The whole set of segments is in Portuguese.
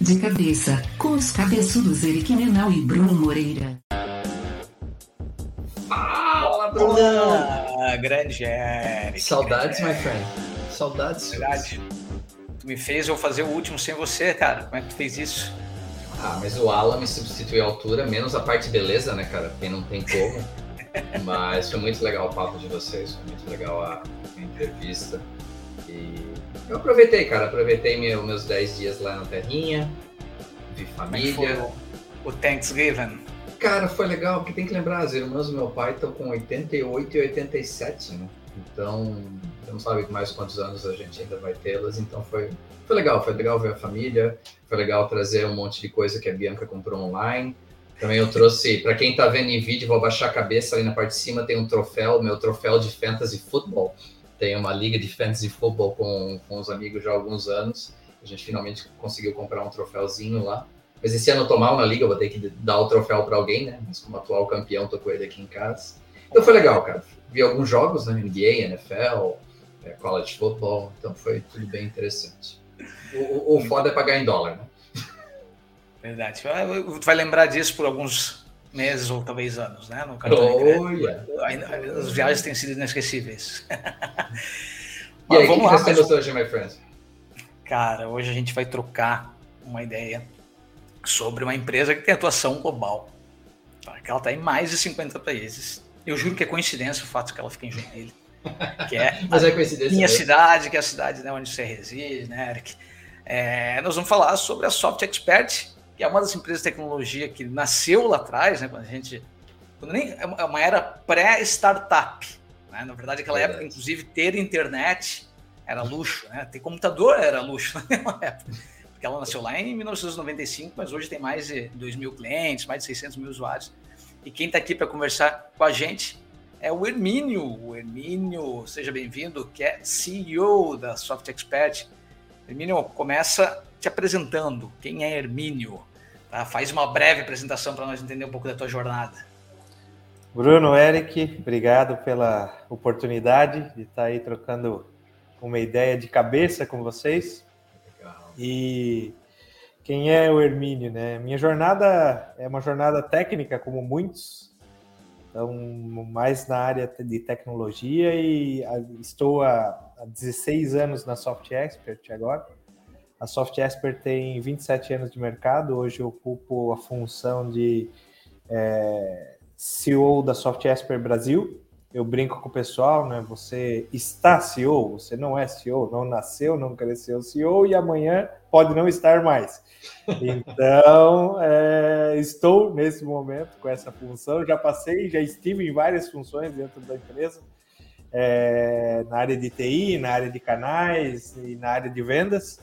De cabeça, com os cabeçudos Eric Menal e Bruno Moreira. Fala, Bruno! grande Eric. Saudades, my friend. Saudades. Verdade. Tu me fez eu fazer o último sem você, cara. Como é que tu fez isso? Ah, mas o Alan me substituiu à altura, menos a parte beleza, né, cara? Porque não tem como. mas foi muito legal o papo de vocês, foi muito legal a, a entrevista. E eu aproveitei, cara. Aproveitei meu, meus 10 dias lá na Terrinha, vi família. o, Thanksgiving? Cara, foi legal, porque tem que lembrar, as irmãs do meu pai estão com 88 e 87, né? Então, não sabe mais quantos anos a gente ainda vai tê-las, então foi, foi legal, foi legal ver a família, foi legal trazer um monte de coisa que a Bianca comprou online. Também eu trouxe, para quem está vendo em vídeo, vou baixar a cabeça ali na parte de cima, tem um troféu, meu troféu de Fantasy Football. Tem uma liga de Fantasy Football com, com os amigos já há alguns anos. A gente finalmente conseguiu comprar um troféuzinho lá. Mas esse ano eu tô mal na liga, vou ter que dar o troféu para alguém, né? Mas como atual campeão, tô com ele aqui em casa. Então foi legal, cara. Vi alguns jogos, né? NBA, NFL, é, college football, então foi tudo bem interessante. O, o, o foda é pagar em dólar, né? Verdade. Tu vai lembrar disso por alguns meses ou talvez anos, né? No cartão oh, yeah. As viagens têm sido inesquecíveis. e aí, vamos que, lá, hoje, my friend? Cara, hoje a gente vai trocar uma ideia sobre uma empresa que tem atuação global. Tá? Que ela está em mais de 50 países. Eu juro que é coincidência o fato que ela fica em Joinville. Que é Mas é coincidência minha mesmo. cidade, que é a cidade né, onde você reside, né, Eric? É, nós vamos falar sobre a Soft Expert, que é uma das empresas de tecnologia que nasceu lá atrás, né, quando a gente. Quando nem, é uma era pré-startup. Né? Na verdade, aquela época, inclusive, ter internet era luxo, né? Ter computador era luxo naquela época porque ela nasceu lá em 1995, mas hoje tem mais de 2 mil clientes, mais de 600 mil usuários. E quem está aqui para conversar com a gente é o Hermínio. O Hermínio, seja bem-vindo, que é CEO da Soft Expert. Hermínio, começa te apresentando. Quem é Hermínio? Tá? Faz uma breve apresentação para nós entender um pouco da tua jornada. Bruno, Eric, obrigado pela oportunidade de estar aí trocando uma ideia de cabeça com vocês. E quem é o Hermínio, né? Minha jornada é uma jornada técnica, como muitos, então mais na área de tecnologia e estou há 16 anos na Soft Expert agora. A Soft Expert tem 27 anos de mercado, hoje eu ocupo a função de é, CEO da Soft Expert Brasil, eu brinco com o pessoal, né? Você está CEO, você não é CEO, não nasceu, não cresceu CEO e amanhã pode não estar mais. Então, é, estou nesse momento com essa função. Já passei, já estive em várias funções dentro da empresa, é, na área de TI, na área de canais e na área de vendas.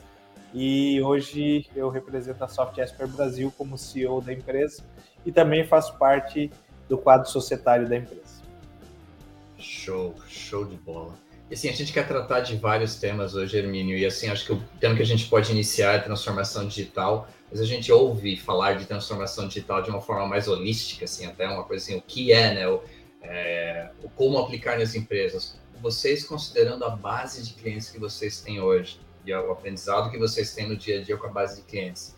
E hoje eu represento a Soft Esper Brasil como CEO da empresa e também faço parte do quadro societário da empresa. Show, show de bola. E assim, a gente quer tratar de vários temas hoje, Hermínio, e assim, acho que o tema que a gente pode iniciar é transformação digital, mas a gente ouve falar de transformação digital de uma forma mais holística, assim, até uma coisa assim, o que é, né, o, é, o como aplicar nas empresas. Vocês, considerando a base de clientes que vocês têm hoje, e o aprendizado que vocês têm no dia a dia com a base de clientes,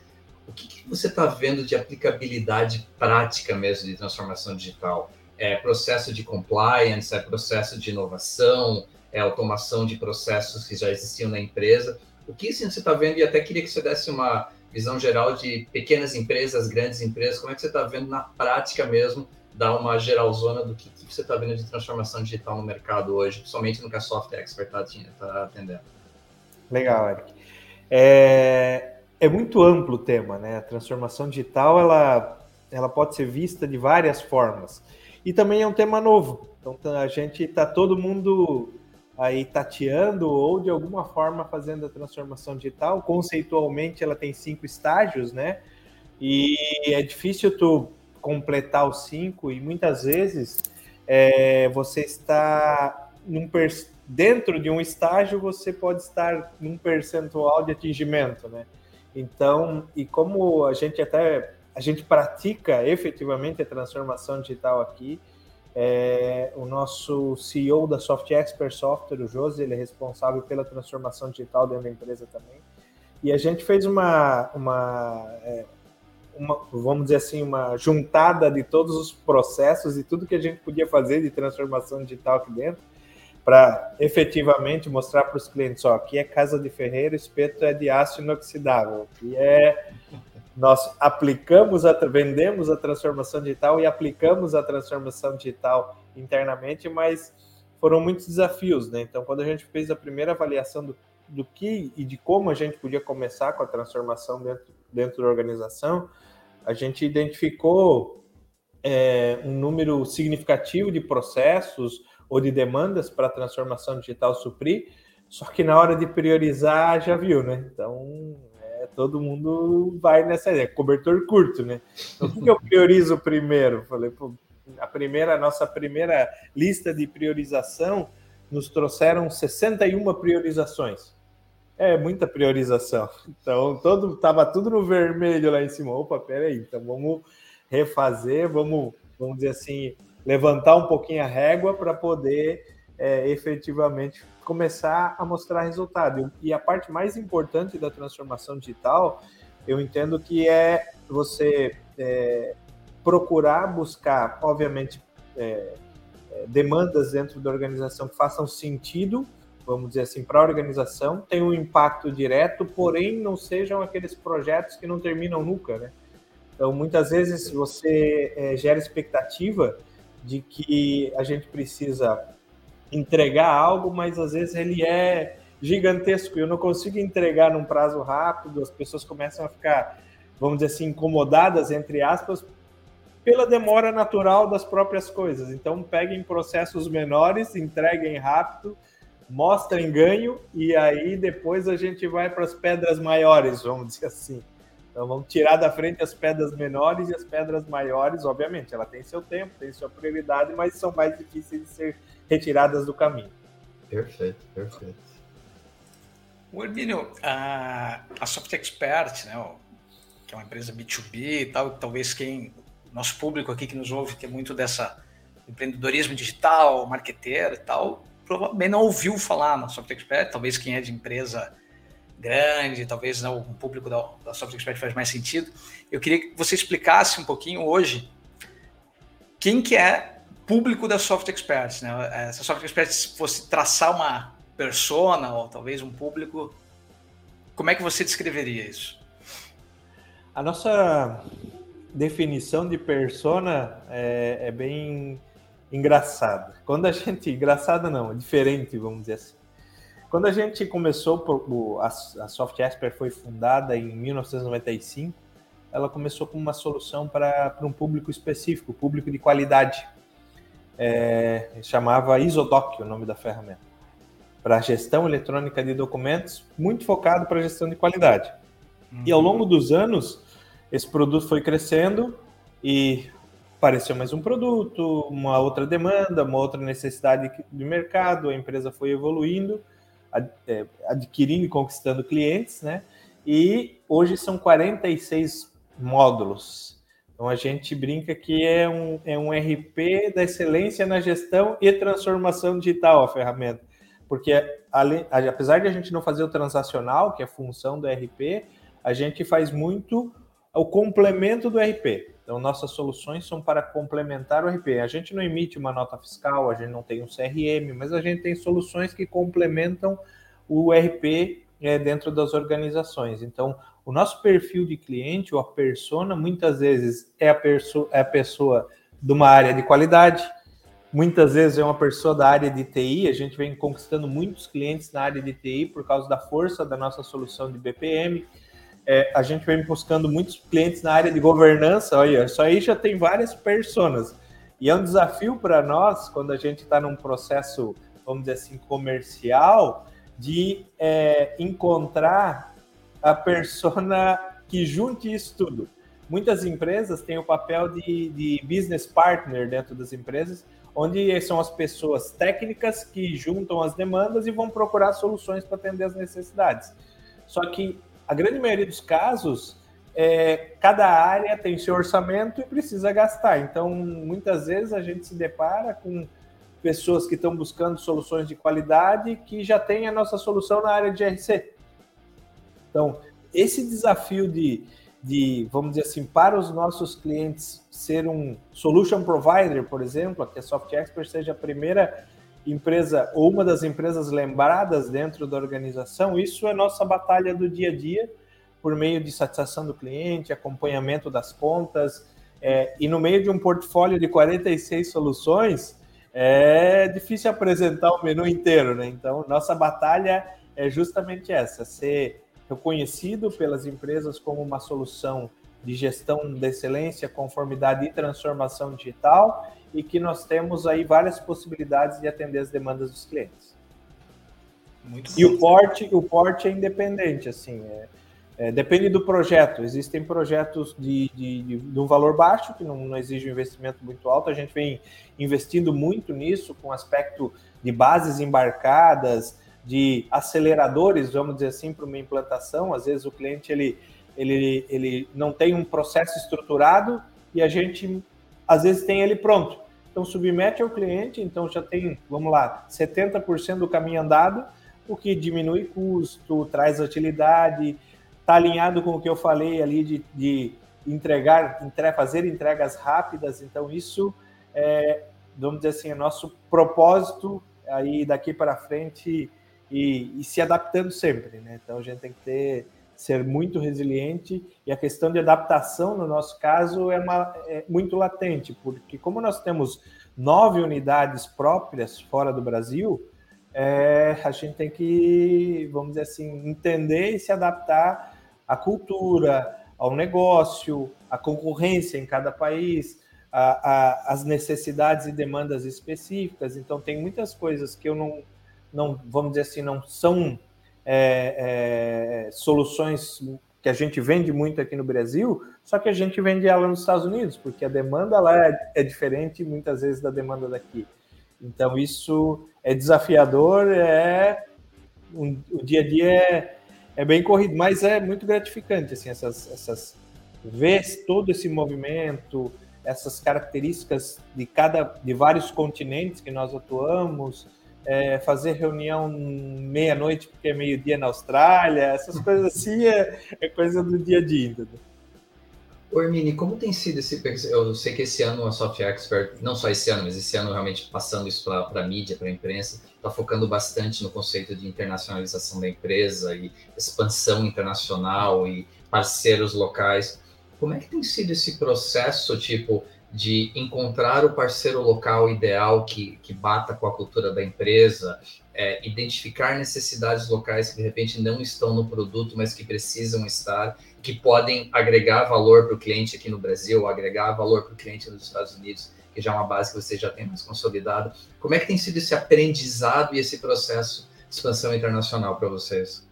o que, que você está vendo de aplicabilidade prática mesmo de transformação digital? é processo de compliance, é processo de inovação, é automação de processos que já existiam na empresa. O que assim, você está vendo? E até queria que você desse uma visão geral de pequenas empresas, grandes empresas, como é que você está vendo na prática mesmo, dar uma geralzona do que, que você está vendo de transformação digital no mercado hoje, somente no que a Soft Expert está tá atendendo. Legal, Eric. É, é muito amplo o tema, né? A transformação digital ela, ela pode ser vista de várias formas. E também é um tema novo. Então tá, a gente está todo mundo aí tateando ou de alguma forma fazendo a transformação digital. Conceitualmente ela tem cinco estágios, né? E é difícil tu completar os cinco e muitas vezes é, você está num dentro de um estágio você pode estar num percentual de atingimento, né? Então, e como a gente até a gente pratica efetivamente a transformação digital aqui. É, o nosso CEO da Soft Expert Software, o José, ele é responsável pela transformação digital dentro da empresa também. e a gente fez uma, uma, é, uma, vamos dizer assim, uma juntada de todos os processos e tudo que a gente podia fazer de transformação digital aqui dentro, para efetivamente mostrar para os clientes, ó, aqui é casa de ferreiro, espeto é de aço inoxidável, aqui é nós aplicamos, a, vendemos a transformação digital e aplicamos a transformação digital internamente, mas foram muitos desafios, né? Então, quando a gente fez a primeira avaliação do, do que e de como a gente podia começar com a transformação dentro, dentro da organização, a gente identificou é, um número significativo de processos ou de demandas para a transformação digital suprir, só que na hora de priorizar já viu, né? Então, é, todo mundo vai nessa ideia, cobertor curto, né? Então, o que eu priorizo primeiro? Falei, pô, a primeira, a nossa primeira lista de priorização nos trouxeram 61 priorizações. É muita priorização. Então, todo tava tudo no vermelho lá em cima. Opa, peraí, então vamos refazer, vamos, vamos dizer assim, levantar um pouquinho a régua para poder é, efetivamente começar a mostrar resultado. E a parte mais importante da transformação digital, eu entendo que é você é, procurar buscar, obviamente, é, é demandas dentro da organização que façam sentido vamos dizer assim, para a organização, tem um impacto direto, porém não sejam aqueles projetos que não terminam nunca, né? Então, muitas vezes você é, gera expectativa de que a gente precisa entregar algo, mas às vezes ele é gigantesco eu não consigo entregar num prazo rápido, as pessoas começam a ficar, vamos dizer assim, incomodadas, entre aspas, pela demora natural das próprias coisas. Então, peguem processos menores, entreguem rápido mostrem ganho e aí depois a gente vai para as pedras maiores, vamos dizer assim. Então vamos tirar da frente as pedras menores e as pedras maiores, obviamente, ela tem seu tempo, tem sua prioridade, mas são mais difíceis de ser retiradas do caminho. Perfeito, perfeito. O Hermínio, a, a Soft Expert, né, que é uma empresa B2B e tal, talvez quem, nosso público aqui que nos ouve, que é muito dessa empreendedorismo digital, marqueteiro e tal, provavelmente não ouviu falar na Software Expert, talvez quem é de empresa grande, talvez não, o público da, da Software Expert faz mais sentido. Eu queria que você explicasse um pouquinho hoje quem que é público da Software Expert, né? Se a Software Expert fosse traçar uma persona ou talvez um público, como é que você descreveria isso? A nossa definição de persona é, é bem engraçada. Quando a gente. Engraçada não, diferente, vamos dizer assim. Quando a gente começou, a, Soft Esper foi fundada em 1995, ela começou com uma solução para um público específico, público de qualidade. É, chamava Isodoc, o nome da ferramenta, para gestão eletrônica de documentos, muito focado para gestão de qualidade. Uhum. E ao longo dos anos, esse produto foi crescendo e apareceu mais um produto, uma outra demanda, uma outra necessidade de mercado, a empresa foi evoluindo, adquirindo e conquistando clientes, né? E hoje são 46 módulos. Então a gente brinca que é um, é um RP da excelência na gestão e transformação digital a ferramenta. Porque além, apesar de a gente não fazer o transacional, que é função do RP, a gente faz muito o complemento do RP. Então, nossas soluções são para complementar o RP. A gente não emite uma nota fiscal, a gente não tem um CRM, mas a gente tem soluções que complementam o RP é, dentro das organizações. Então, o nosso perfil de cliente, ou a persona, muitas vezes é a, é a pessoa de uma área de qualidade, muitas vezes é uma pessoa da área de TI. A gente vem conquistando muitos clientes na área de TI por causa da força da nossa solução de BPM é, a gente vem buscando muitos clientes na área de governança. Olha, isso aí já tem várias personas. E é um desafio para nós, quando a gente está num processo, vamos dizer assim, comercial, de é, encontrar a persona que junte isso tudo. Muitas empresas têm o papel de, de business partner dentro das empresas, onde são as pessoas técnicas que juntam as demandas e vão procurar soluções para atender as necessidades. Só que a grande maioria dos casos, é, cada área tem seu orçamento e precisa gastar. Então, muitas vezes a gente se depara com pessoas que estão buscando soluções de qualidade que já tem a nossa solução na área de GRC. Então, esse desafio de, de, vamos dizer assim, para os nossos clientes ser um solution provider, por exemplo, que a Soft Expert seja a primeira empresa ou uma das empresas lembradas dentro da organização, isso é nossa batalha do dia a dia, por meio de satisfação do cliente, acompanhamento das contas, é, e no meio de um portfólio de 46 soluções, é difícil apresentar o menu inteiro, né? Então, nossa batalha é justamente essa: ser reconhecido pelas empresas como uma solução de gestão de excelência, conformidade e transformação digital, e que nós temos aí várias possibilidades de atender as demandas dos clientes. Muito e bom. o porte, o porte é independente, assim, é, é, depende do projeto. Existem projetos de, de, de, de um valor baixo, que não, não, exige um investimento muito alto. A gente vem investindo muito nisso, com aspecto de bases embarcadas, de aceleradores, vamos dizer assim, para uma implantação. Às vezes o cliente ele, ele, ele não tem um processo estruturado e a gente, às vezes, tem ele pronto. Então, submete ao cliente, então já tem, vamos lá, 70% do caminho andado, o que diminui custo, traz utilidade, está alinhado com o que eu falei ali de, de entregar, entre, fazer entregas rápidas. Então, isso é, vamos dizer assim, é nosso propósito aí daqui para frente e, e, se adaptando sempre, né? Então, a gente tem que ter, ser muito resiliente e a questão de adaptação, no nosso caso, é, uma, é muito latente, porque como nós temos nove unidades próprias fora do Brasil, é, a gente tem que, vamos dizer assim, entender e se adaptar a cultura, ao negócio, a concorrência em cada país, as necessidades e demandas específicas. Então, tem muitas coisas que eu não, não vamos dizer assim, não são é, é, soluções que a gente vende muito aqui no Brasil, só que a gente vende ela nos Estados Unidos, porque a demanda lá é, é diferente muitas vezes da demanda daqui. Então, isso é desafiador, é um, o dia a dia é é bem corrido, mas é muito gratificante, assim, essas, essas ver todo esse movimento, essas características de cada, de vários continentes que nós atuamos, é, fazer reunião meia-noite porque é meio-dia na Austrália, essas coisas assim é, é coisa do dia a dia. Entendeu? Ormini, como tem sido esse. Eu sei que esse ano a Soft Expert, não só esse ano, mas esse ano realmente passando isso para a mídia, para a imprensa, está focando bastante no conceito de internacionalização da empresa e expansão internacional e parceiros locais. Como é que tem sido esse processo, tipo, de encontrar o parceiro local ideal que, que bata com a cultura da empresa, é, identificar necessidades locais que de repente não estão no produto, mas que precisam estar, que podem agregar valor para o cliente aqui no Brasil, agregar valor para o cliente nos Estados Unidos, que já é uma base que você já tem mais consolidada. Como é que tem sido esse aprendizado e esse processo de expansão internacional para vocês?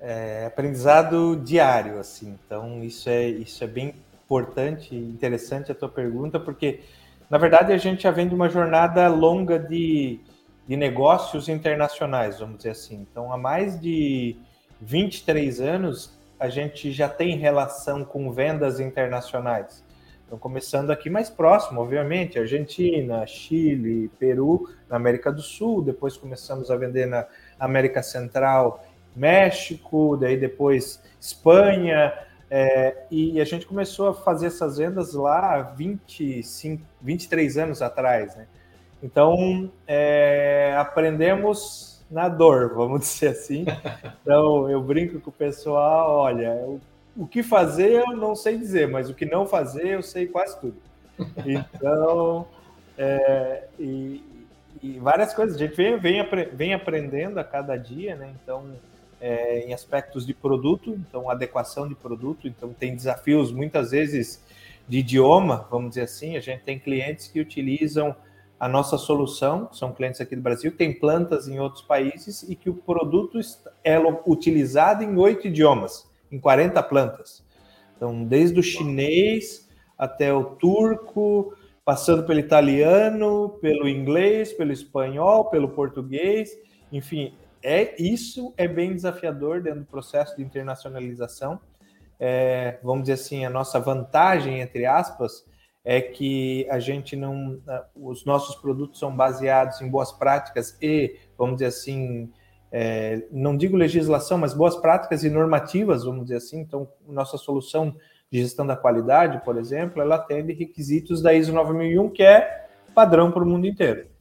É, aprendizado diário, assim. Então isso é isso é bem importante, interessante a tua pergunta, porque na verdade a gente já vem de uma jornada longa de, de negócios internacionais, vamos dizer assim. Então há mais de 23 anos a gente já tem relação com vendas internacionais. Então, começando aqui mais próximo, obviamente, Argentina, Chile, Peru, na América do Sul, depois começamos a vender na América Central, México, daí depois Espanha, é, e a gente começou a fazer essas vendas lá 25, 23 anos atrás, né? Então, é, aprendemos na dor, vamos dizer assim. Então, eu brinco com o pessoal, olha, o que fazer eu não sei dizer, mas o que não fazer eu sei quase tudo. Então, é, e, e, várias coisas, a gente vem, vem, vem aprendendo a cada dia, né? Então, é, em aspectos de produto, então adequação de produto, então tem desafios muitas vezes de idioma, vamos dizer assim, a gente tem clientes que utilizam a nossa solução, são clientes aqui do Brasil, tem plantas em outros países e que o produto é utilizado em oito idiomas, em 40 plantas. Então, desde o chinês até o turco, passando pelo italiano, pelo inglês, pelo espanhol, pelo português, enfim, é isso é bem desafiador dentro do processo de internacionalização. É, vamos dizer assim, a nossa vantagem, entre aspas, é que a gente não. Os nossos produtos são baseados em boas práticas e, vamos dizer assim, é, não digo legislação, mas boas práticas e normativas, vamos dizer assim. Então, nossa solução de gestão da qualidade, por exemplo, ela atende requisitos da ISO 9001, que é padrão para o mundo inteiro.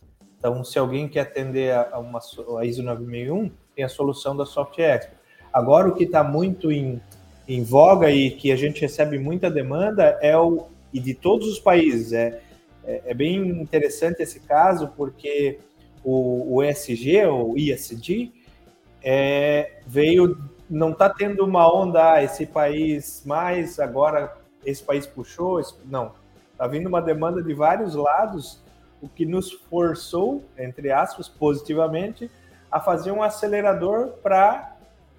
Então, se alguém quer atender a, uma, a ISO 9001, tem a solução da Soft Expert. Agora, o que está muito em, em voga e que a gente recebe muita demanda é o, e de todos os países, é, é, é bem interessante esse caso, porque o, o ESG, o ISD, é, veio, não está tendo uma onda, ah, esse país mais, agora esse país puxou, esse, não. Está vindo uma demanda de vários lados, o que nos forçou, entre aspas, positivamente, a fazer um acelerador para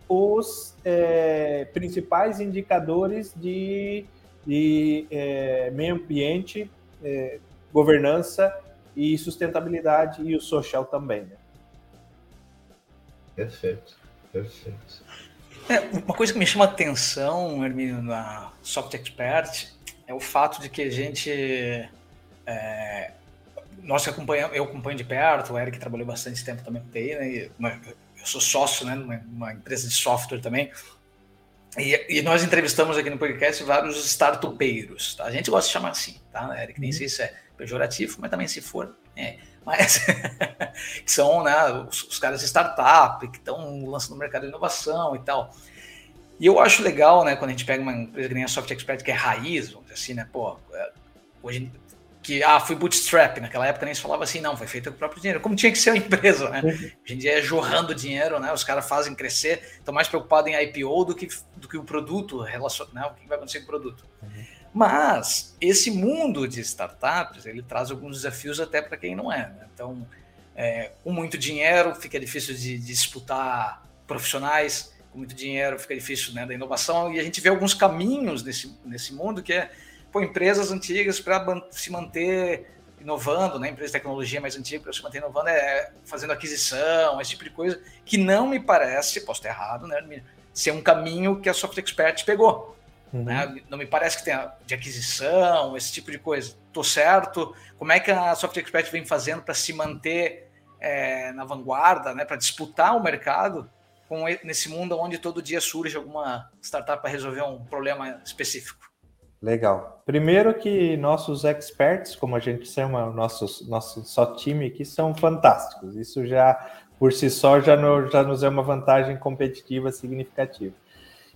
os é, principais indicadores de, de é, meio ambiente, é, governança e sustentabilidade e o social também. Né? Perfeito, perfeito. É, uma coisa que me chama atenção, Hermínio, na Soft Expert, é o fato de que a gente. É, nós que acompanhamos, eu acompanho de perto, o Eric trabalhou bastante tempo também com TI, né? Uma, eu sou sócio, né, numa, numa empresa de software também. E, e, nós entrevistamos aqui no podcast vários startupeiros, tá? A gente gosta de chamar assim, tá, Eric? Nem uhum. sei se é pejorativo, mas também se for, é, mas que são né, os, os, caras de startup que estão lançando no mercado de inovação e tal. E eu acho legal, né, quando a gente pega uma empresa que nem a Soft Expert, que é raiz, vamos dizer assim, né, pô, é, hoje, que, ah, fui bootstrap, naquela época nem se falava assim, não, foi feito com o próprio dinheiro, como tinha que ser a empresa, né, uhum. hoje em dia é jorrando dinheiro, né, os caras fazem crescer, estão mais preocupados em IPO do que, do que o produto, relacion, né, o que vai acontecer com o produto. Uhum. Mas esse mundo de startups ele traz alguns desafios até para quem não é. Né? Então, é, com muito dinheiro fica difícil de, de, disputar profissionais, com muito dinheiro fica difícil né, da inovação e a gente vê alguns caminhos nesse, nesse mundo que é pô, empresas antigas para se manter inovando, né, empresa de tecnologia mais antiga para se manter inovando é fazendo aquisição, esse tipo de coisa que não me parece, posso estar errado, né, ser um caminho que a Soft Expert pegou. Uhum. Né? Não me parece que tenha de aquisição, esse tipo de coisa. Tô certo? Como é que a Soft Expert vem fazendo para se manter é, na vanguarda, né? para disputar o mercado com, nesse mundo onde todo dia surge alguma startup para resolver um problema específico? Legal. Primeiro que nossos experts, como a gente chama, nossos nosso só time aqui, são fantásticos. Isso já, por si só, já, no, já nos é uma vantagem competitiva significativa.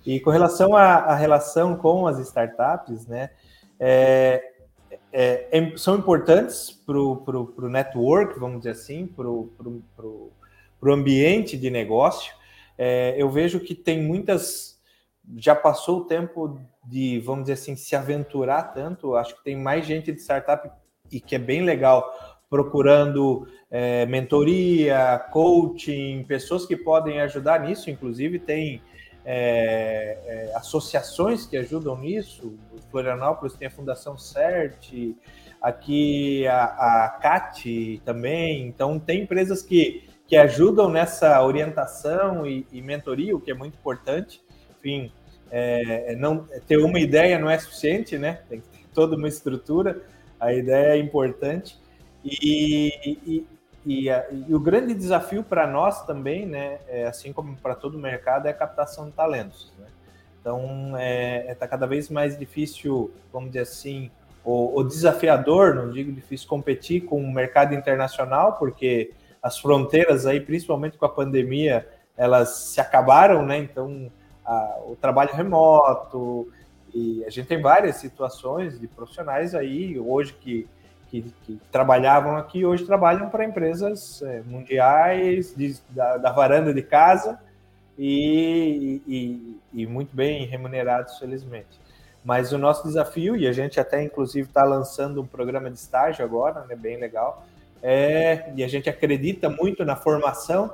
E com relação à, à relação com as startups, né, é, é, é, são importantes para o network, vamos dizer assim, para o ambiente de negócio. É, eu vejo que tem muitas. Já passou o tempo de, vamos dizer assim, se aventurar tanto. Acho que tem mais gente de startup e que é bem legal procurando é, mentoria, coaching, pessoas que podem ajudar nisso. Inclusive, tem é, é, associações que ajudam nisso. Florianópolis tem a Fundação CERT, aqui a, a CAT também. Então, tem empresas que, que ajudam nessa orientação e, e mentoria, o que é muito importante. Enfim, é, não, ter uma ideia não é suficiente, né? Tem que ter toda uma estrutura. A ideia é importante. E, e, e, a, e, o grande desafio para nós também, né, é, assim como para todo o mercado, é a captação de talentos. Né? Então, é, é tá cada vez mais difícil, vamos dizer assim, o, o, desafiador, não digo difícil, competir com o mercado internacional, porque as fronteiras aí, principalmente com a pandemia, elas se acabaram, né? Então, a, o trabalho remoto, e a gente tem várias situações de profissionais aí hoje que que, que trabalhavam aqui hoje trabalham para empresas é, mundiais de, da, da, varanda de casa e, e, e, muito bem remunerados, felizmente. Mas o nosso desafio, e a gente até inclusive está lançando um programa de estágio agora, né, bem legal, é, e a gente acredita muito na formação,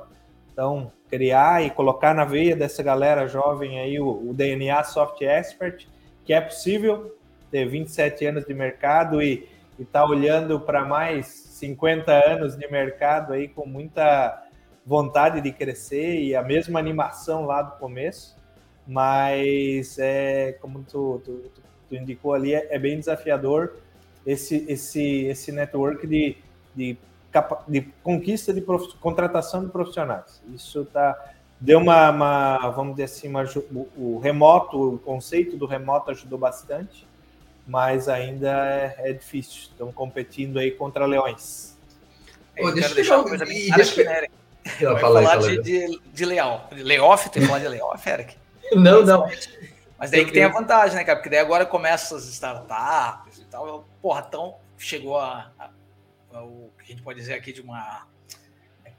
então criar e colocar na veia dessa galera jovem aí o, o DNA Soft Expert, que é possível ter 27 anos de mercado e e está olhando para mais 50 anos de mercado aí com muita vontade de crescer e a mesma animação lá do começo, mas é como tu, tu, tu indicou ali, é, é, bem desafiador esse, esse, esse network de, de de conquista de prof... contratação de profissionais. Isso tá deu uma, uma vamos dizer assim, uma, o, o, remoto, o conceito do remoto ajudou bastante, mas ainda é, é difícil. Estão competindo aí contra leões. Pô, deixa eu deixar uma coisa bem clara Eu falar de, de, de layoff. De layoff, tem que falar de layoff, Eric? Não, não. Mas daí que tem a vantagem, né, cara? Porque daí agora começa as startups e tal. Porra, então chegou a, a, o que a gente pode dizer aqui de uma.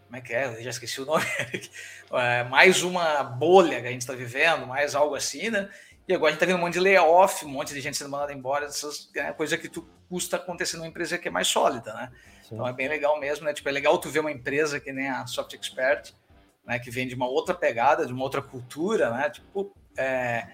Como é que é? Eu já esqueci o nome. é, mais uma bolha que a gente está vivendo, mais algo assim, né? E agora a gente está vendo um monte de layoff, um monte de gente sendo mandada embora, essas é, coisa que tu custa acontecer numa empresa que é mais sólida, né? Sim. Então é bem legal mesmo, né? Tipo, é legal tu ver uma empresa que nem a Soft Expert, né? Que vem de uma outra pegada, de uma outra cultura, né? Tipo, é,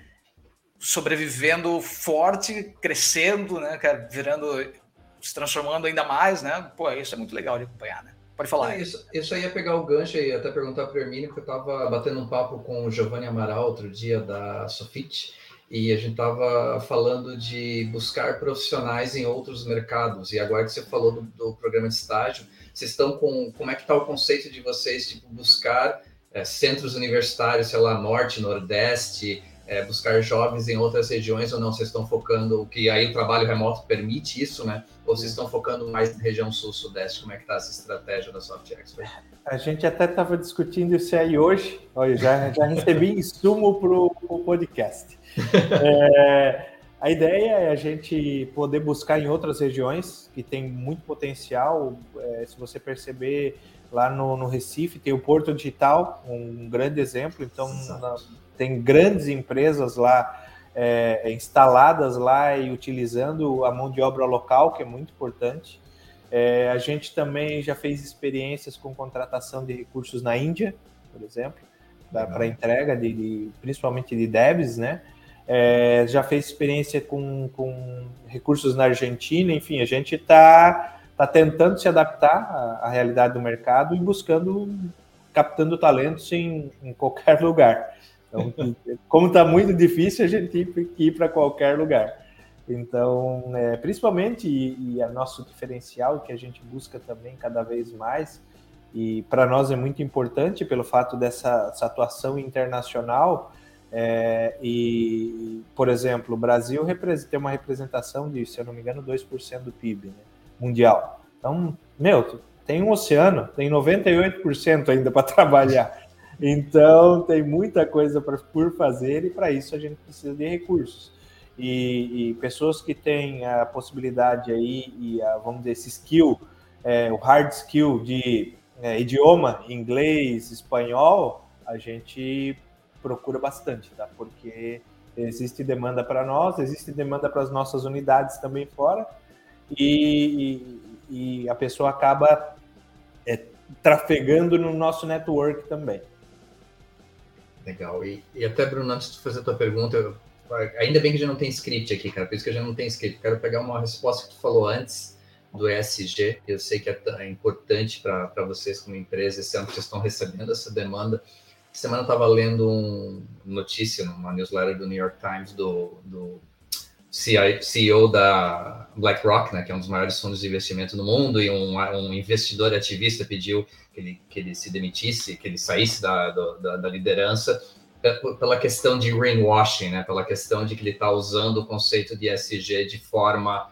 sobrevivendo forte, crescendo, né? Cara, virando, se transformando ainda mais, né? Pô, isso é muito legal de acompanhar, né? Pode falar. É, isso, isso aí ia pegar o gancho e até perguntar para o Hermínio, que eu estava batendo um papo com o Giovanni Amaral outro dia da Sofit, e a gente estava falando de buscar profissionais em outros mercados. E agora que você falou do, do programa de estágio, vocês estão com. Como é que está o conceito de vocês, tipo, buscar é, centros universitários, sei lá, norte, nordeste, é, buscar jovens em outras regiões ou não? Vocês estão focando, que aí o trabalho remoto permite isso, né? Ou vocês estão focando mais na região sul-sudeste? Como é que está essa estratégia da Soft Expert? A gente até estava discutindo isso aí hoje. Olha, já, já recebi insumo para o podcast. É, a ideia é a gente poder buscar em outras regiões que tem muito potencial. É, se você perceber, lá no, no, Recife tem o Porto Digital, um grande exemplo. Então, na, tem grandes empresas lá é, instaladas lá e utilizando a mão de obra local, que é muito importante. É, a gente também já fez experiências com contratação de recursos na Índia, por exemplo, para entrega de, de, principalmente de devs, né? É, já fez experiência com, com, recursos na Argentina, enfim, a gente está tá tentando se adaptar à, à, realidade do mercado e buscando, captando talentos em, em qualquer lugar. Então, como está muito difícil, a gente ir para qualquer lugar. Então, é, principalmente, e, e a nosso diferencial que a gente busca também cada vez mais, e para nós é muito importante pelo fato dessa atuação internacional, é, e, por exemplo, o Brasil tem uma representação de, se eu não me engano, 2% do PIB né, mundial. Então, meu, tem um oceano, tem 98% ainda para trabalhar. Então, tem muita coisa pra, por fazer e para isso a gente precisa de recursos. E, e, pessoas que têm a possibilidade aí, e a, vamos dizer, esse skill, é, o hard skill de é, idioma, inglês, espanhol, a gente procura bastante, tá? Porque existe demanda para nós, existe demanda para as nossas unidades também fora, e, e, e a pessoa acaba é, trafegando no nosso network também. Legal. E, e até, Bruno, antes de fazer a tua pergunta, eu, ainda bem que já não tem script aqui, cara, por isso que a gente não tem script. Quero pegar uma resposta que tu falou antes do ESG, eu sei que é, é importante para vocês como empresa, esse ano que vocês estão recebendo essa demanda. Semana eu estava lendo uma notícia numa newsletter do New York Times do, do CEO da BlackRock, né, que é um dos maiores fundos de investimento no mundo, e um, um investidor ativista pediu que ele, que ele se demitisse, que ele saísse da, da, da liderança pela questão de greenwashing, né, pela questão de que ele está usando o conceito de ESG de forma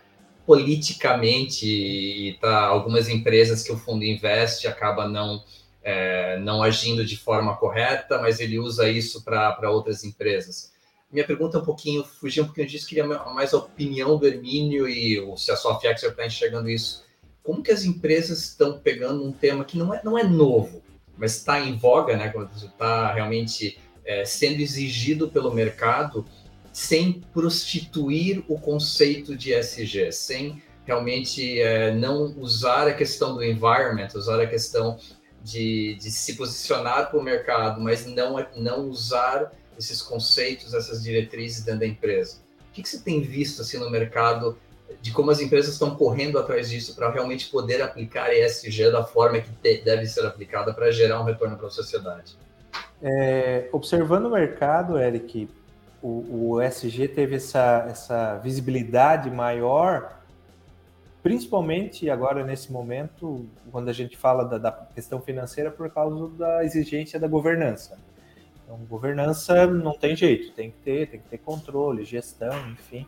politicamente e tá algumas empresas que o fundo investe acaba não é, não agindo de forma correta, mas ele usa isso para outras empresas. Minha pergunta é um pouquinho, fugir um pouquinho disso, queria mais a opinião do Hermínio e se a Soft Expert está enxergando isso. Como que as empresas estão pegando um tema que não é, não é novo, mas está em voga, né? Está realmente é, sendo exigido pelo mercado, sem prostituir o conceito de SG, sem realmente é, não usar a questão do environment, usar a questão de, de se posicionar para o mercado, mas não, não usar esses conceitos, essas diretrizes dentro da empresa. O que, que você tem visto assim no mercado de como as empresas estão correndo atrás disso para realmente poder aplicar ESG da forma que deve ser aplicada para gerar um retorno para a sociedade? É, observando o mercado, Eric, o, o ESG teve essa, essa visibilidade maior principalmente agora nesse momento, quando a gente fala da, da, questão financeira, por causa da exigência da governança. Então, governança não tem jeito, tem que ter, tem que ter controle, gestão, enfim,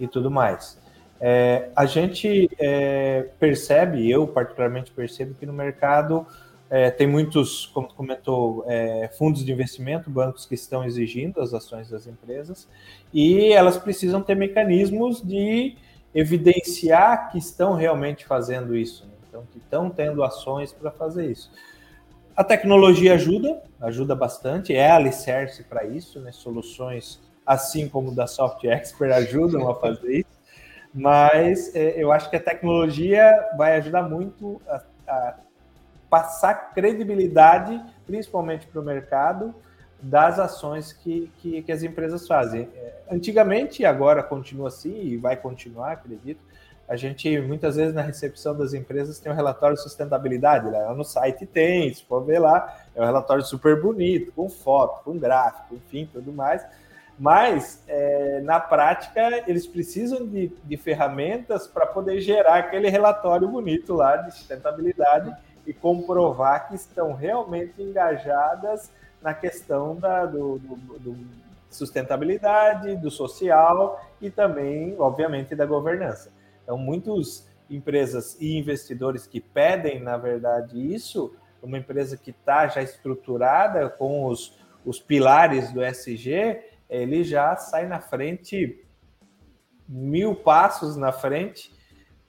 e tudo mais. É, a gente é, percebe, eu particularmente percebo que no mercado é, tem muitos, como comentou, é, fundos de investimento, bancos que estão exigindo as ações das empresas e elas precisam ter mecanismos de evidenciar que estão realmente fazendo isso, né? então que estão tendo ações para fazer isso. A tecnologia ajuda, ajuda bastante, é alicerce para isso, né? Soluções assim como da Soft Expert ajudam a fazer isso mas é, eu acho que a tecnologia vai ajudar muito a, a passar credibilidade, principalmente para o mercado, das ações que, que, que, as empresas fazem. É, antigamente, agora continua assim e vai continuar, acredito. A gente, muitas vezes, na recepção das empresas, tem um relatório de sustentabilidade. Lá no site tem, se for ver lá, é um relatório super bonito, com foto, com gráfico, enfim, tudo mais mas, é, na prática, eles precisam de, de ferramentas para poder gerar aquele relatório bonito lá de sustentabilidade e comprovar que estão realmente engajadas na questão da do, do, do sustentabilidade, do social e também, obviamente, da governança. Então, muitas empresas e investidores que pedem, na verdade, isso, uma empresa que está já estruturada com os, os pilares do SG, ele já sai na frente, mil passos na frente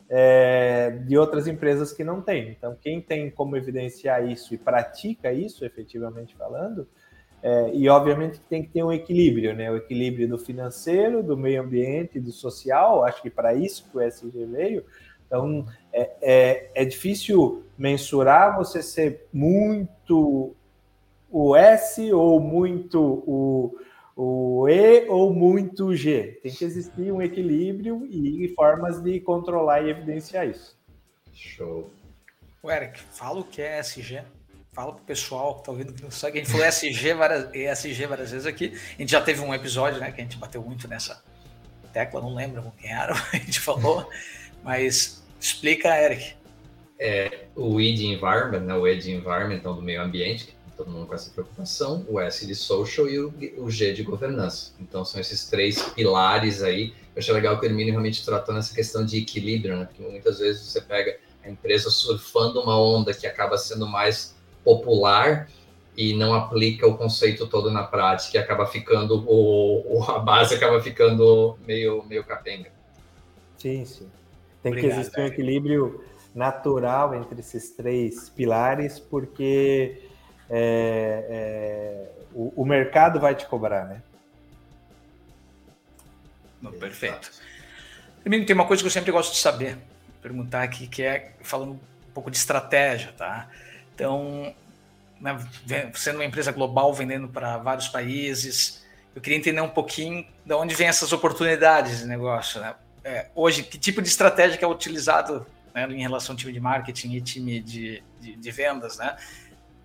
é, de outras empresas que não têm. Então, quem tem como evidenciar isso e pratica isso, efetivamente falando, é, e obviamente tem que ter um equilíbrio, né? O equilíbrio do financeiro, do meio ambiente, do social. Acho que para isso que o SG veio. Então, é, é, é difícil mensurar você ser muito o S ou muito o, o E ou muito G. Tem que existir um equilíbrio e formas de controlar e evidenciar isso. Show. O Eric, fala o que é SG. Fala pro pessoal que tá ouvindo que não sabe. A gente falou SG várias, ESG várias vezes aqui. A gente já teve um episódio, né, que a gente bateu muito nessa tecla, não lembro quem era, a gente falou. Mas explica, Eric. É, o E de environment, né, o E de environment, então do meio ambiente, todo mundo com essa preocupação, o S de social e o, G de governança. Então são esses três pilares aí. Eu achei legal que o Hermínio realmente tratou nessa questão de equilíbrio, né? Porque muitas vezes você pega a empresa surfando uma onda que acaba sendo mais popular e não aplica o conceito todo na prática e acaba ficando, o, o a base acaba ficando meio, meio capenga. Sim, sim. Tem Obrigado, que existir um equilíbrio natural entre esses três pilares, porque é, é, o, o, mercado vai te cobrar, né? perfeito. Primeiro, tem uma coisa que eu sempre gosto de saber, perguntar aqui, que é falando um pouco de estratégia, tá? Então, né, sendo uma empresa global, vendendo para vários países, eu queria entender um pouquinho de onde vem essas oportunidades de negócio, né? É, hoje, que tipo de estratégia é utilizado né, em relação ao time de marketing e time de, de, de vendas, né?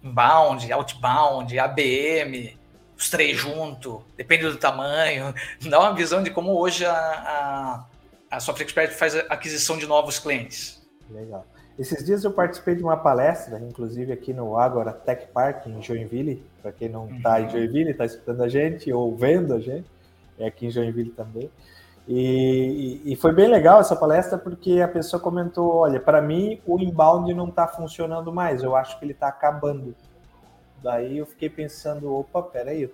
inbound, outbound, ABM, os três juntos, depende do tamanho, dá uma visão de como hoje a, a, a Software Expert faz a aquisição de novos clientes. Legal. Esses dias eu participei de uma palestra, inclusive aqui no Agora Tech Park, em Joinville. Para quem não está uhum. em Joinville, está escutando a gente ou vendo a gente, é aqui em Joinville também. E, e, foi bem legal essa palestra porque a pessoa comentou: olha, para mim o inbound não está funcionando mais, eu acho que ele está acabando. Daí eu fiquei pensando: opa, peraí,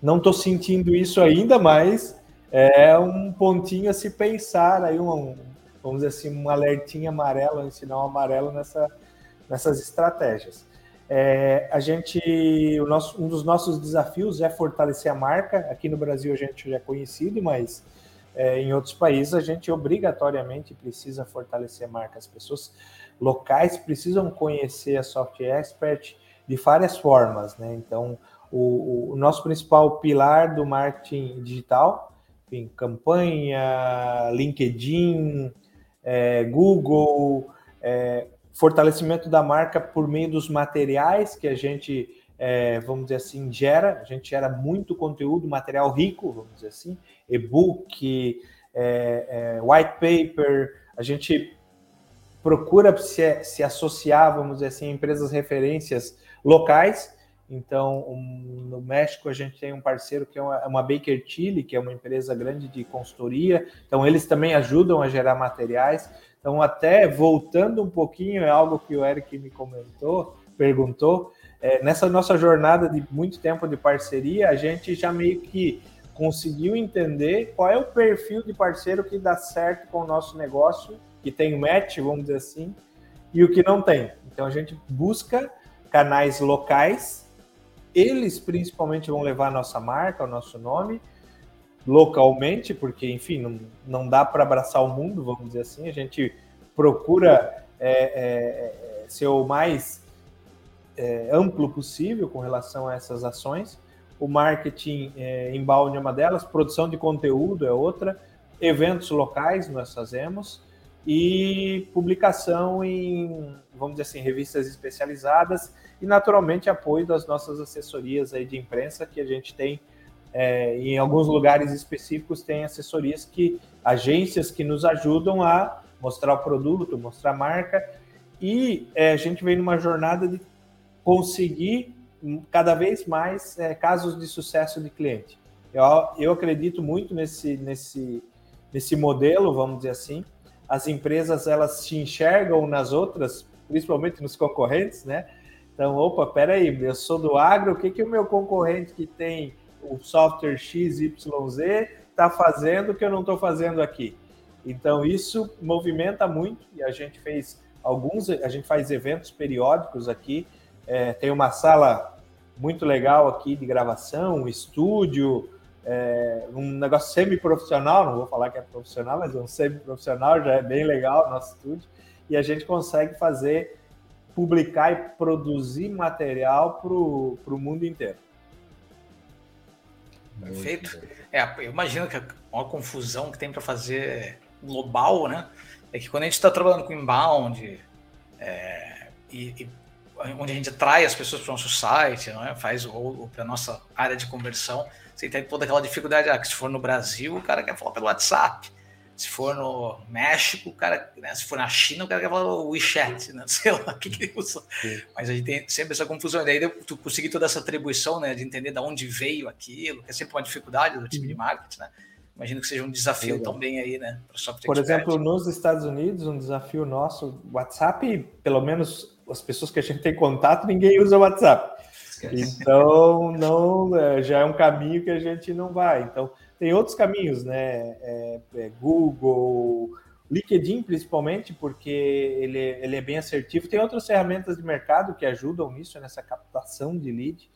não estou sentindo isso ainda, mas é um pontinho a se pensar aí, um, vamos dizer assim, um alertinho amarelo, um sinal amarelo nessa, nessas estratégias. É, a gente, o nosso, um dos nossos desafios é fortalecer a marca. Aqui no Brasil a gente já é conhecido, mas é, em outros países a gente obrigatoriamente precisa fortalecer a marca. As pessoas locais precisam conhecer a Software Expert de várias formas, né? Então, o, o nosso principal pilar do marketing digital, enfim, campanha, LinkedIn, é, Google, é, fortalecimento da marca por meio dos materiais que a gente, é, vamos dizer assim, gera. A gente gera muito conteúdo, material rico, vamos dizer assim, e-book, é, é, white paper, a gente procura se, se associar, vamos dizer assim, a empresas referências locais. Então, um, no México, a gente tem um parceiro que é uma, uma Baker Tilly, que é uma empresa grande de consultoria. Então, eles também ajudam a gerar materiais. Então, até voltando um pouquinho, é algo que o Eric me comentou, perguntou. É, nessa nossa jornada de muito tempo de parceria, a gente já meio que conseguiu entender qual é o perfil de parceiro que dá certo com o nosso negócio, que tem match, vamos dizer assim, e o que não tem. Então a gente busca canais locais, eles principalmente vão levar a nossa marca, o nosso nome, localmente, porque, enfim, não, não dá para abraçar o mundo, vamos dizer assim, a gente procura é, é, é ser o mais é, amplo possível com relação a essas ações. O marketing é, inbound é uma delas, produção de conteúdo é outra, eventos locais nós fazemos e publicação em, vamos dizer assim, revistas especializadas e naturalmente apoio das nossas assessorias aí de imprensa que a gente tem é, em alguns lugares específicos tem assessorias que agências que nos ajudam a mostrar o produto, mostrar a marca e é, a gente vem numa jornada de conseguir cada vez mais é, casos de sucesso de cliente. Eu, eu acredito muito nesse, nesse, nesse modelo, vamos dizer assim. As empresas elas se enxergam nas outras, principalmente nos concorrentes, né? Então, opa, peraí, eu sou do agro, o que, que o meu concorrente que tem o software XYZ está fazendo que eu não estou fazendo aqui? Então, isso movimenta muito e a gente fez alguns, a gente faz eventos periódicos aqui é, tem uma sala muito legal aqui de gravação, um estúdio, é, um negócio semi-profissional, não vou falar que é profissional, mas um semi-profissional já é bem legal o nosso estúdio, e a gente consegue fazer, publicar e produzir material para o mundo inteiro. Perfeito. É, eu imagino que uma confusão que tem para fazer global, né? É que quando a gente está trabalhando com inbound é, e, e onde a gente atrai as pessoas para o nosso site, não é? faz ou, ou para a nossa área de conversão, você tem toda aquela dificuldade, ah, que se for no Brasil, o cara quer falar pelo WhatsApp. Se for no México, o cara, né, se for na China, o cara quer falar o WeChat, né? sei lá o que, que ele usa. Mas a gente tem sempre essa confusão. E daí tu conseguir toda essa atribuição, né, de entender de onde veio aquilo, que é sempre uma dificuldade do time de uhum. marketing, né? Imagino que seja um desafio Legal. também aí, né, Por exemplo, nos Estados Unidos, um desafio nosso, WhatsApp, pelo menos as pessoas que a gente tem contato, ninguém usa WhatsApp. Então, não, é, já é um caminho que a gente não vai. Então, tem outros caminhos, né? É, é Google, LinkedIn, principalmente, porque ele, ele é bem assertivo. Tem outras ferramentas de mercado que ajudam nisso, nessa captação de lead.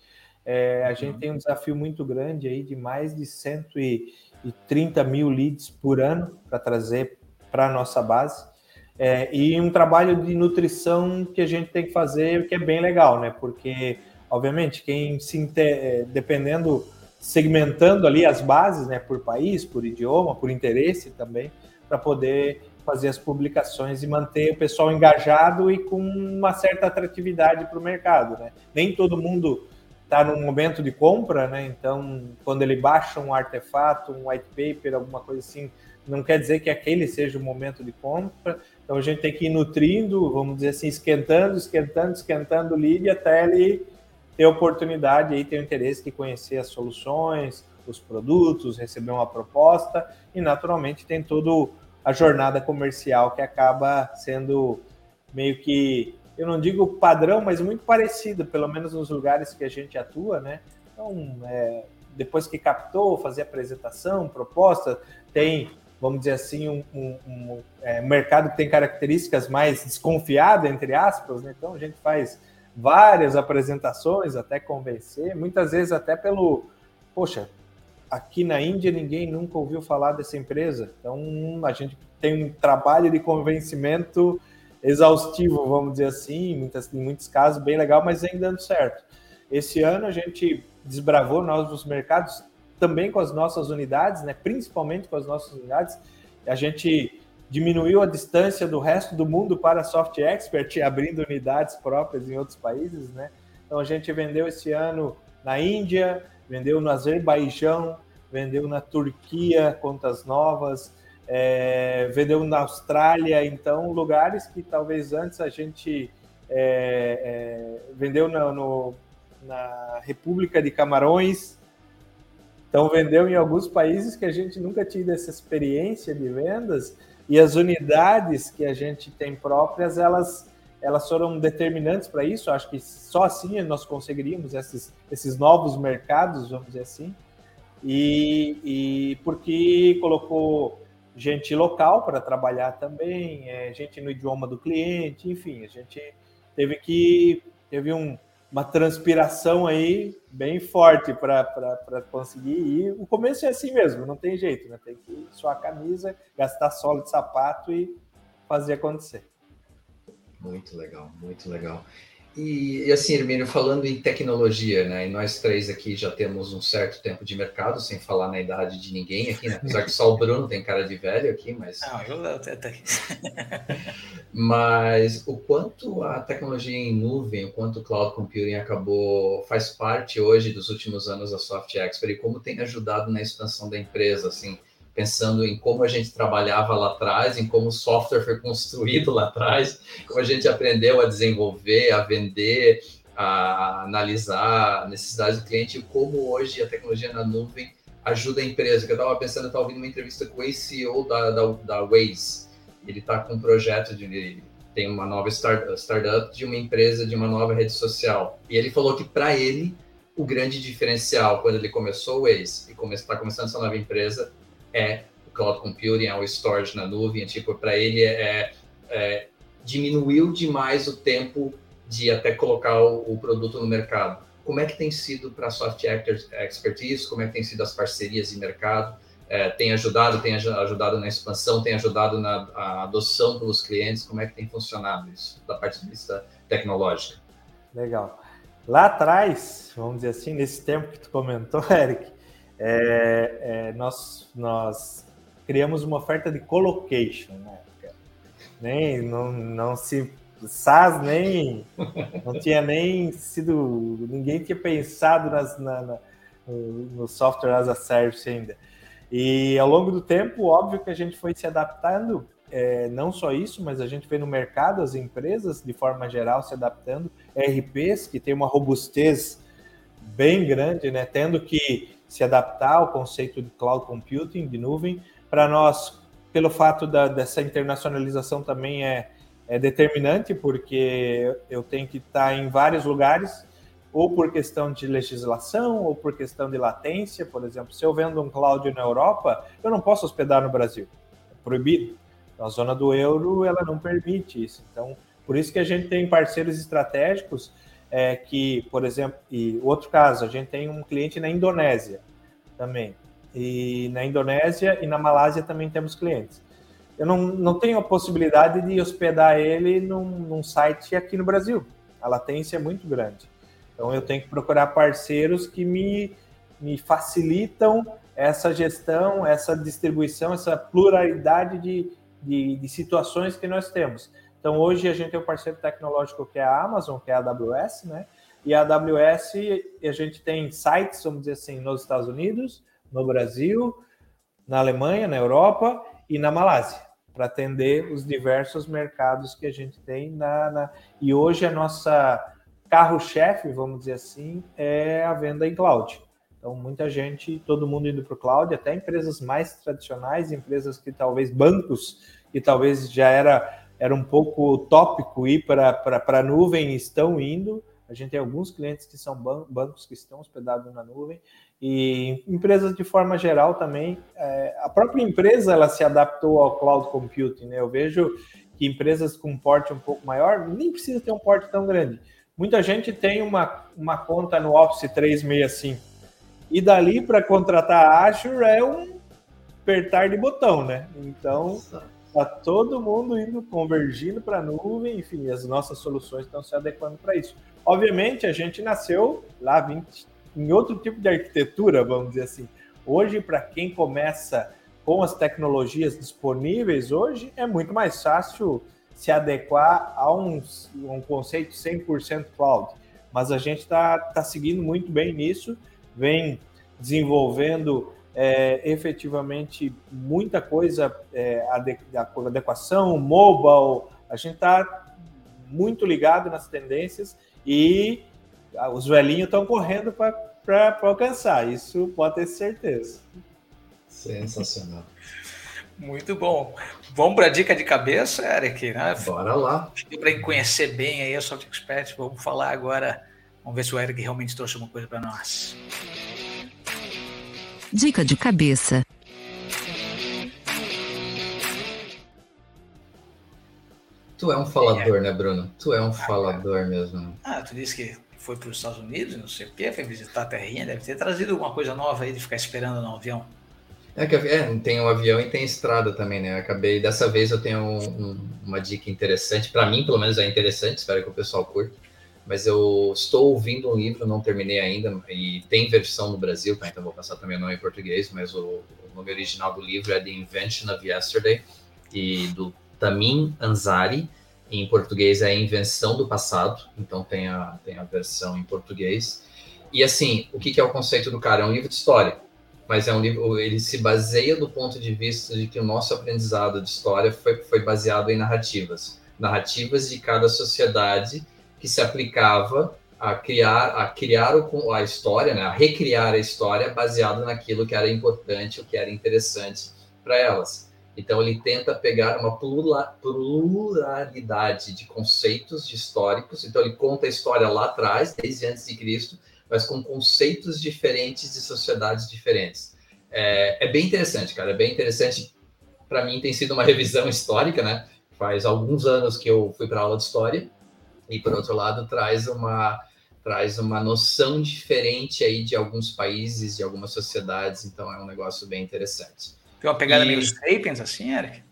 É, a uhum. gente tem um desafio muito grande aí de mais de 130 mil leads por ano para trazer para a nossa base. É, e um trabalho de nutrição que a gente tem que fazer, que é bem legal, né? Porque, obviamente, quem se inter... É, dependendo, segmentando ali as bases, né, por país, por idioma, por interesse também, para poder fazer as publicações e manter o pessoal engajado e com uma certa atratividade para o mercado, né? Nem todo mundo está no momento de compra, né? Então, quando ele baixa um artefato, um white paper, alguma coisa assim, não quer dizer que aquele seja o momento de compra. Então a gente tem que ir nutrindo, vamos dizer assim, esquentando, esquentando, esquentando o lead até ele ter oportunidade aí, ter o interesse de conhecer as soluções, os produtos, receber uma proposta e naturalmente tem toda a jornada comercial que acaba sendo meio que, eu não digo padrão, mas muito parecido, pelo menos nos lugares que a gente atua, né? Então, é, depois que captou, fazer apresentação, proposta, tem vamos dizer assim, um, um, um é, mercado que tem características mais desconfiadas, entre aspas, né? Então a gente faz várias apresentações até convencer, muitas vezes até pelo, poxa, aqui na Índia ninguém nunca ouviu falar dessa empresa, então a gente tem um trabalho de convencimento exaustivo, vamos dizer assim, em, muitas, em muitos casos bem legal, mas vem dando certo. Esse ano a gente desbravou novos mercados, também com as nossas unidades, né, principalmente com as nossas unidades, a gente diminuiu a distância do resto do mundo para Soft Expert, abrindo unidades próprias em outros países, né? Então a gente vendeu esse ano na Índia, vendeu no Azerbaijão, vendeu na Turquia contas novas, é, vendeu na Austrália, então lugares que talvez antes a gente é, é, vendeu no, no, na República de Camarões, então vendeu em alguns países que a gente nunca tinha essa experiência de vendas e as unidades que a gente tem próprias, elas elas foram determinantes para isso. Acho que só assim nós conseguiríamos esses, esses novos mercados, vamos dizer assim. E, e porque colocou gente local para trabalhar também, é, gente no idioma do cliente, enfim, a gente teve que teve um, uma transpiração aí bem forte para conseguir ir. O começo é assim mesmo, não tem jeito, né? Tem que suar a camisa, gastar solo de sapato e fazer acontecer. Muito legal, muito legal. E, e, assim, Hermínio, falando em tecnologia, né? E nós três aqui já temos um certo tempo de mercado, sem falar na idade de ninguém aqui, né? Apesar que só o Bruno tem cara de velho aqui, mas. Não, eu até. mas o quanto a tecnologia em nuvem, o quanto o cloud computing acabou, faz parte hoje dos últimos anos da Soft Expert e como tem ajudado na expansão da empresa, assim pensando em como a gente trabalhava lá atrás, em como o software foi construído lá atrás, como a gente aprendeu a desenvolver, a vender, a analisar necessidades do cliente e como hoje a tecnologia na nuvem ajuda a empresa. Eu estava pensando, eu estava ouvindo uma entrevista com o CEO da, da, da Waze. Ele está com um projeto de tem uma nova start, startup de uma empresa de uma nova rede social. E ele falou que para ele o grande diferencial quando ele começou o Waze e está começando essa nova empresa é o cloud computing, é o storage na nuvem, tipo, para ele é, é, diminuiu demais o tempo de até colocar o, o, produto no mercado. Como é que tem sido para a Soft Expertise? Como é que tem sido as parcerias de mercado? É, tem ajudado, tem ajudado na expansão, tem ajudado na adoção pelos clientes? Como é que tem funcionado isso, da parte de vista tecnológica? Legal. Lá atrás, vamos dizer assim, nesse tempo que tu comentou, Eric, é, é, nós, nós criamos uma oferta de colocation, né? Nem, não, não se SaaS nem não tinha nem sido ninguém tinha pensado nas, na, na, no software as a service ainda. E ao longo do tempo, óbvio que a gente foi se adaptando, é, não só isso, mas a gente vê no mercado as empresas de forma geral se adaptando, RPs que tem uma robustez bem grande, né, tendo que se adaptar ao conceito de cloud computing, de nuvem. Para nós, pelo fato da, dessa internacionalização também é, é determinante, porque eu tenho que estar em vários lugares, ou por questão de legislação, ou por questão de latência. Por exemplo, se eu vendo um cloud na Europa, eu não posso hospedar no Brasil. É proibido. A zona do euro, ela não permite isso. Então, por isso que a gente tem parceiros estratégicos é que, por exemplo, e outro caso, a gente tem um cliente na Indonésia também. E na Indonésia e na Malásia também temos clientes. Eu não, não tenho a possibilidade de hospedar ele num, num site aqui no Brasil. A latência é muito grande. Então eu tenho que procurar parceiros que me, me facilitam essa gestão, essa distribuição, essa pluralidade de, de, de situações que nós temos. Então, hoje a gente tem um parceiro tecnológico que é a Amazon, que é a AWS, né? E a AWS, a gente tem sites, vamos dizer assim, nos Estados Unidos, no Brasil, na Alemanha, na Europa e na Malásia, para atender os diversos mercados que a gente tem. Na, na... E hoje a nossa carro-chefe, vamos dizer assim, é a venda em cloud. Então, muita gente, todo mundo indo para o cloud, até empresas mais tradicionais, empresas que talvez bancos, que talvez já era era um pouco utópico ir para a nuvem, estão indo. A gente tem alguns clientes que são ban bancos que estão hospedados na nuvem e empresas de forma geral também. É, a própria empresa ela se adaptou ao cloud computing. Né? Eu vejo que empresas com porte um pouco maior nem precisa ter um porte tão grande. Muita gente tem uma, uma conta no Office 365 e dali para contratar a Azure é um apertar de botão, né? Então Nossa. Está todo mundo indo convergindo para a nuvem, enfim, as nossas soluções estão se adequando para isso. Obviamente, a gente nasceu lá 20, em outro tipo de arquitetura, vamos dizer assim. Hoje, para quem começa com as tecnologias disponíveis, hoje é muito mais fácil se adequar a um, um conceito 100% cloud. Mas a gente está tá seguindo muito bem nisso, vem desenvolvendo é, efetivamente muita coisa, é, adequação, mobile, a gente está muito ligado nas tendências e os velhinhos estão correndo para alcançar, isso pode ter certeza. Sensacional. Muito bom. Vamos para a dica de cabeça, Eric? Né? Bora lá. Para conhecer bem aí a Soft Expert, vamos falar agora. Vamos ver se o Eric realmente trouxe alguma coisa para nós. Dica de cabeça. Tu é um falador, é. né, Bruno? Tu é um ah, falador mesmo. Ah, tu disse que foi para os Estados Unidos, não sei o quê, foi visitar a terrinha, deve ter trazido alguma coisa nova aí de ficar esperando no avião. É, que, é, tem um avião e tem estrada também, né? acabei, dessa vez eu tenho um, um, uma dica interessante, para mim pelo menos é interessante, espero que o pessoal curta mas eu estou ouvindo um livro, não terminei ainda, e tem versão no Brasil, tá? Então vou passar também o nome em português, mas o, o nome original do livro é The Invention of Yesterday, e do Tamin Ansari, em português é a Invenção do Passado, então tem a, tem a versão em português. E assim, o que, que é o conceito do cara? É um livro de história, mas é um livro, ele se baseia do ponto de vista de que o nosso aprendizado de história foi, foi baseado em narrativas. Narrativas de cada sociedade que se aplicava a criar a criar o, a história, né, a recriar a história baseado naquilo que era importante, o que era interessante para elas. Então ele tenta pegar uma pluralidade de conceitos de históricos. Então ele conta a história lá atrás, desde antes de Cristo, mas com conceitos diferentes de sociedades diferentes. É, é bem interessante, cara. É bem interessante. Para mim tem sido uma revisão histórica, né? Faz alguns anos que eu fui para aula de história e por outro lado traz uma traz uma noção diferente aí de alguns países, de algumas sociedades. Então é um negócio bem interessante. Tem uma pegada e, meio Sapiens, assim, Eric?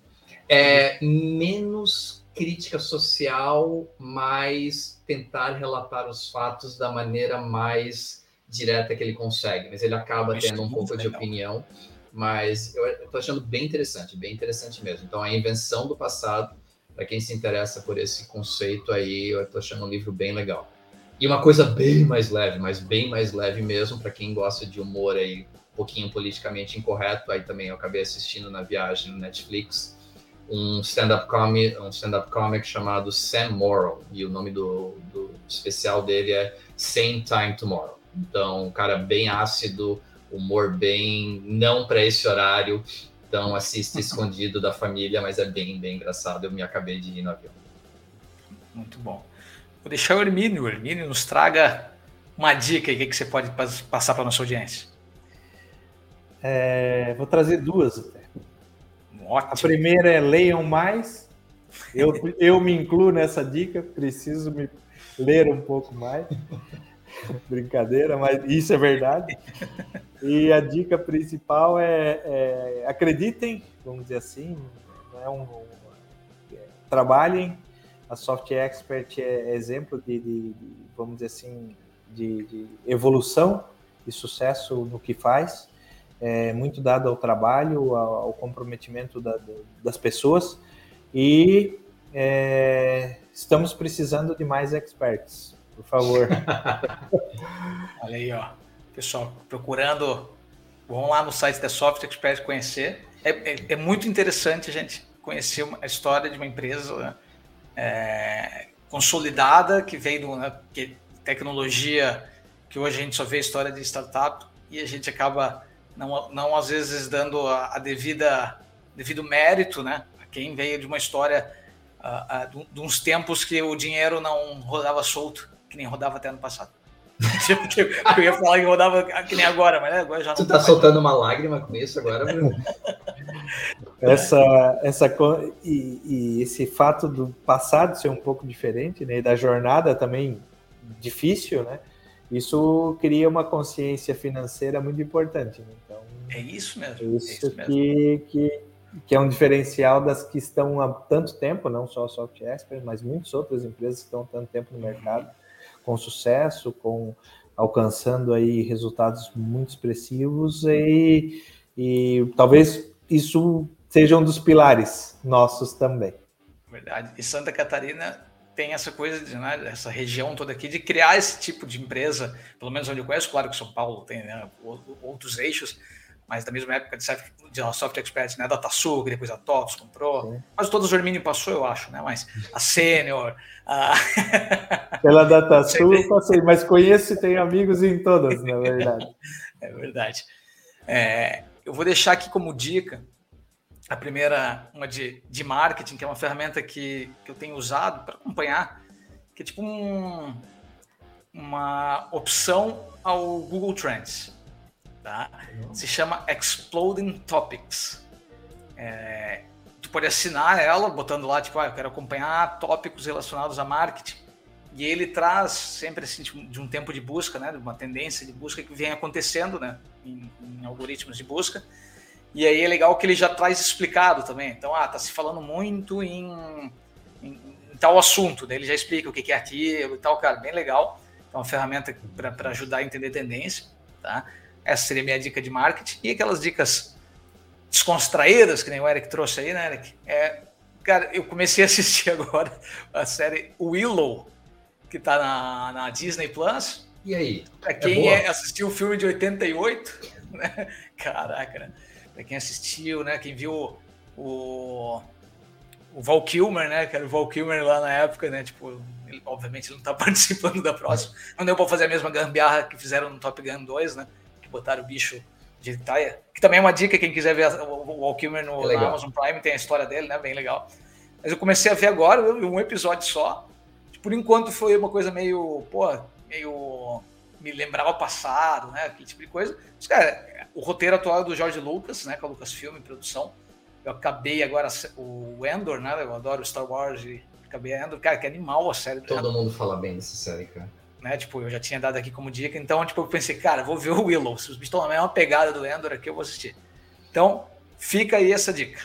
É menos crítica social, mais tentar relatar os fatos da maneira mais direta que ele consegue. Mas ele acaba tendo um pouco legal. de opinião. Mas eu estou achando bem interessante, bem interessante mesmo. Então, a invenção do passado, para quem se interessa por esse conceito aí, eu estou achando um livro bem legal. E uma coisa bem mais leve, mas bem mais leve mesmo, para quem gosta de humor aí pouquinho politicamente incorreto, aí também eu acabei assistindo na viagem no Netflix, um stand-up comic, um stand-up comic chamado Sam Morrill, e o nome do, do especial dele é Same Time Tomorrow. Então, um cara bem ácido, humor bem não para esse horário, então assiste escondido da família, mas é bem, bem engraçado. Eu me acabei de ir no avião. Muito bom. Vou deixar o Hermínio. O Hermínio nos traga uma dica aí que você pode passar para a nossa audiência. É, vou trazer duas até. Ótimo. A primeira é leiam mais. Eu, eu me incluo nessa dica, preciso me ler um pouco mais. Brincadeira, mas isso é verdade. E a dica principal é, é acreditem, vamos dizer assim, é um, um, é, trabalhem. A Soft Expert é exemplo de, de, de vamos dizer assim, de, de evolução e sucesso no que faz é, muito dado ao trabalho, ao, ao comprometimento da, das pessoas e é, estamos precisando de mais experts, por favor. Olha aí, ó, pessoal, procurando, vão lá no site da Software Expert conhecer. É, é, é, muito interessante a gente conhecer a história de uma empresa é, consolidada que veio do né, que, tecnologia que hoje a gente só vê história de startup e a gente acaba não, não às vezes dando a, a devida devido mérito, né? A quem veio de uma história uh, uh, de uns tempos que o dinheiro não rodava solto, que nem rodava até ano passado. eu ia falar que rodava que nem agora, mas né, agora já não. Tu tá, soltando uma lágrima com isso agora, Bruno? essa, essa e, e, esse fato do passado ser um pouco diferente, né? E da jornada também difícil, né? isso cria uma consciência financeira muito importante. Né? Então, é isso mesmo. É isso, é isso que, mesmo. Que, que é um diferencial das que estão há tanto tempo, não só a Soft Expert, mas muitas outras empresas que estão há tanto tempo no mercado, com sucesso, com alcançando aí resultados muito expressivos e, e talvez isso seja um dos pilares nossos também. Verdade. E Santa Catarina tem essa coisa, de, né, essa região toda aqui, de criar esse tipo de empresa, pelo menos onde eu conheço, claro que São Paulo tem né, outros eixos, mas da mesma época de, de Software Expert, né? Da Tassu, que depois a TOTS comprou. Sim. Mas todos o Germínio passou, eu acho, né? Mas a Senior. A... Pela DataSul eu passei, mas conheço e tenho amigos em todas, na verdade. é verdade. É, eu vou deixar aqui como dica a primeira, uma de, de marketing, que é uma ferramenta que, que eu tenho usado para acompanhar, que é tipo um, uma opção ao Google Trends. Tá? Se chama Exploding Topics. É, tu pode assinar ela, botando lá, tipo, ah, eu quero acompanhar tópicos relacionados a marketing. E ele traz sempre assim, tipo, de um tempo de busca, né, de uma tendência de busca que vem acontecendo né, em, em algoritmos de busca e aí é legal que ele já traz explicado também. Então, ah, tá se falando muito em, em, em tal assunto, daí ele já explica o que é aquilo e tal, cara, bem legal. É uma ferramenta para ajudar a entender tendência, tá? Essa seria a minha dica de marketing. E aquelas dicas descontraídas, que nem o Eric trouxe aí, né, Eric? É, cara, eu comecei a assistir agora a série Willow, que tá na, na Disney Plus. E aí? Pra quem é é, assistiu o filme de 88, né? Caraca, né? para quem assistiu, né? Quem viu o, o Val Kilmer, né? Que era o Val Kilmer lá na época, né? Tipo, ele obviamente não está participando da próxima. Não deu para fazer a mesma gambiarra que fizeram no Top Gun 2, né? Botaram o bicho de Taia. Que também é uma dica, quem quiser ver o Val Kilmer no, é Amazon Prime, tem a história dele, né? Bem legal. Mas eu comecei a ver agora, um episódio só. Por enquanto foi uma coisa meio, pô, meio me lembrava o passado, né? Aquele tipo de coisa. Mas, cara, o roteiro atual é do George Lucas, né? Com a Lucasfilm produção. Eu acabei agora o Endor, né? Eu adoro Star Wars e acabei Endor. Cara, que animal a série. Todo mundo fala bem dessa série, cara. Né? Tipo, eu já tinha dado aqui como dica. Então, tipo, eu pensei, cara, vou ver o Willow. Se os bichos estão na mesma pegada do Endor aqui, eu vou assistir. Então, fica aí essa dica.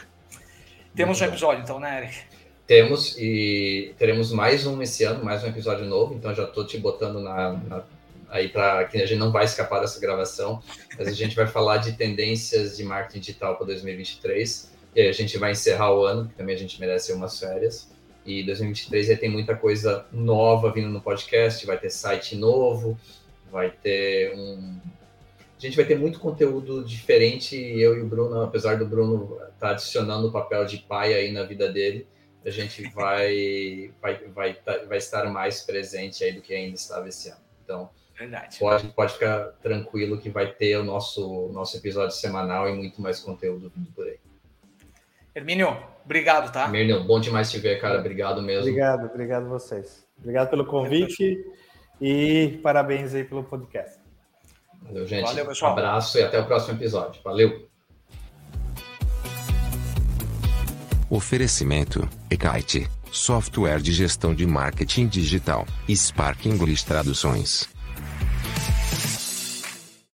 Temos Muito um episódio, então, né, Eric? Temos e teremos mais um esse ano, mais um episódio novo. Então já estou te botando na, na aí para que a gente não vai escapar dessa gravação, mas a gente vai falar de tendências de marketing digital para 2023. E aí a gente vai encerrar o ano, que também a gente merece umas férias. E 2023 aí tem muita coisa nova vindo no podcast, vai ter site novo, vai ter um a gente vai ter muito conteúdo diferente. Eu e o Bruno, apesar do Bruno estar tá adicionando o papel de pai aí na vida dele, a gente vai, vai, vai, tá, vai estar mais presente aí do que ainda estava esse ano. Então, Verdade. Pode, pode ficar tranquilo que vai ter o nosso, nosso episódio semanal e muito mais conteúdo vindo por aí. Hermínio, obrigado, tá? Hermínio, bom demais te ver, cara. Obrigado mesmo. Obrigado, obrigado vocês. Obrigado pelo convite e parabéns aí pelo podcast. Valeu, gente. Valeu, pessoal. Um abraço e até o próximo episódio. Valeu. Oferecimento: Ekite, software de gestão de marketing digital, Spark English Traduções.